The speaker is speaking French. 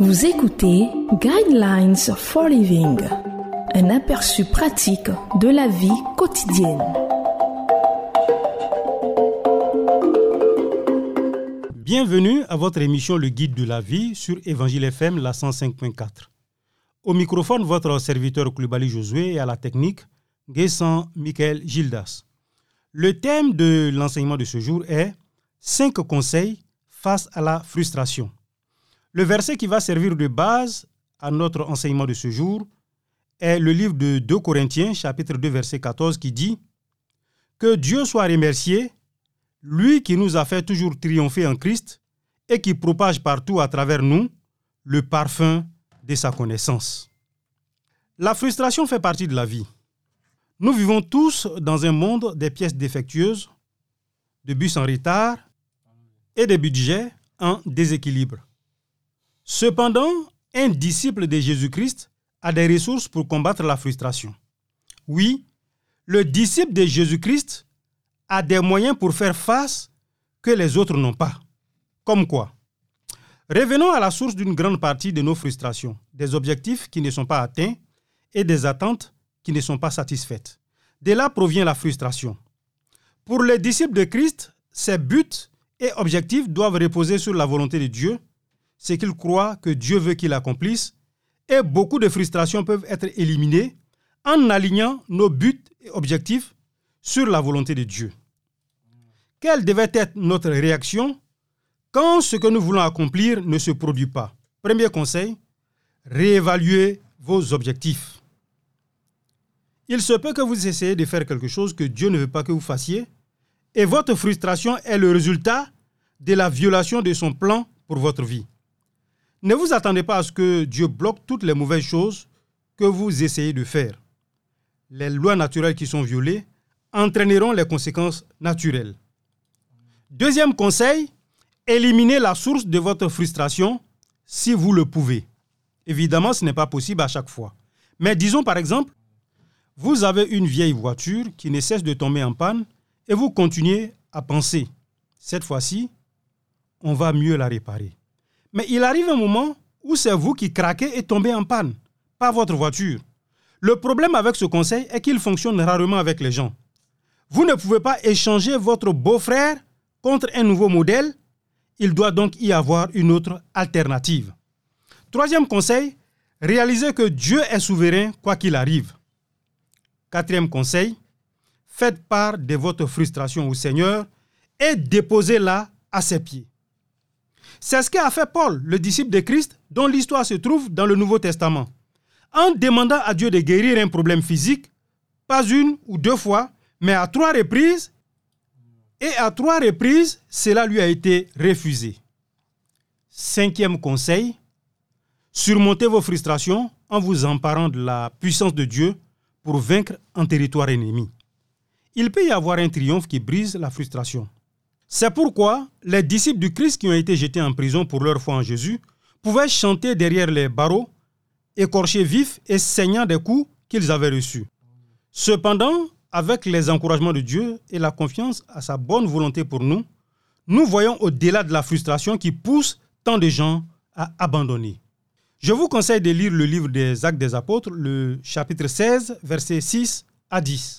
Vous écoutez Guidelines for Living, un aperçu pratique de la vie quotidienne. Bienvenue à votre émission Le Guide de la vie sur Évangile FM la 105.4. Au microphone, votre serviteur Klubali Josué et à la technique, Guessant Michael Gildas. Le thème de l'enseignement de ce jour est 5 conseils face à la frustration. Le verset qui va servir de base à notre enseignement de ce jour est le livre de 2 Corinthiens, chapitre 2, verset 14, qui dit Que Dieu soit remercié, lui qui nous a fait toujours triompher en Christ et qui propage partout à travers nous le parfum de sa connaissance. La frustration fait partie de la vie. Nous vivons tous dans un monde des pièces défectueuses, de bus en retard et des budgets en déséquilibre. Cependant, un disciple de Jésus-Christ a des ressources pour combattre la frustration. Oui, le disciple de Jésus-Christ a des moyens pour faire face que les autres n'ont pas. Comme quoi? Revenons à la source d'une grande partie de nos frustrations, des objectifs qui ne sont pas atteints et des attentes qui ne sont pas satisfaites. De là provient la frustration. Pour les disciples de Christ, ces buts et objectifs doivent reposer sur la volonté de Dieu c'est qu'il croit que Dieu veut qu'il accomplisse et beaucoup de frustrations peuvent être éliminées en alignant nos buts et objectifs sur la volonté de Dieu. Quelle devait être notre réaction quand ce que nous voulons accomplir ne se produit pas? Premier conseil, réévaluez vos objectifs. Il se peut que vous essayez de faire quelque chose que Dieu ne veut pas que vous fassiez et votre frustration est le résultat de la violation de son plan pour votre vie. Ne vous attendez pas à ce que Dieu bloque toutes les mauvaises choses que vous essayez de faire. Les lois naturelles qui sont violées entraîneront les conséquences naturelles. Deuxième conseil, éliminez la source de votre frustration si vous le pouvez. Évidemment, ce n'est pas possible à chaque fois. Mais disons par exemple, vous avez une vieille voiture qui ne cesse de tomber en panne et vous continuez à penser, cette fois-ci, on va mieux la réparer. Mais il arrive un moment où c'est vous qui craquez et tombez en panne, pas votre voiture. Le problème avec ce conseil est qu'il fonctionne rarement avec les gens. Vous ne pouvez pas échanger votre beau-frère contre un nouveau modèle. Il doit donc y avoir une autre alternative. Troisième conseil, réalisez que Dieu est souverain quoi qu'il arrive. Quatrième conseil, faites part de votre frustration au Seigneur et déposez-la à ses pieds. C'est ce qu'a fait Paul, le disciple de Christ, dont l'histoire se trouve dans le Nouveau Testament. En demandant à Dieu de guérir un problème physique, pas une ou deux fois, mais à trois reprises, et à trois reprises, cela lui a été refusé. Cinquième conseil, surmontez vos frustrations en vous emparant de la puissance de Dieu pour vaincre un territoire ennemi. Il peut y avoir un triomphe qui brise la frustration. C'est pourquoi les disciples du Christ qui ont été jetés en prison pour leur foi en Jésus pouvaient chanter derrière les barreaux, écorchés vifs et saignant des coups qu'ils avaient reçus. Cependant, avec les encouragements de Dieu et la confiance à sa bonne volonté pour nous, nous voyons au-delà de la frustration qui pousse tant de gens à abandonner. Je vous conseille de lire le livre des Actes des Apôtres, le chapitre 16, versets 6 à 10.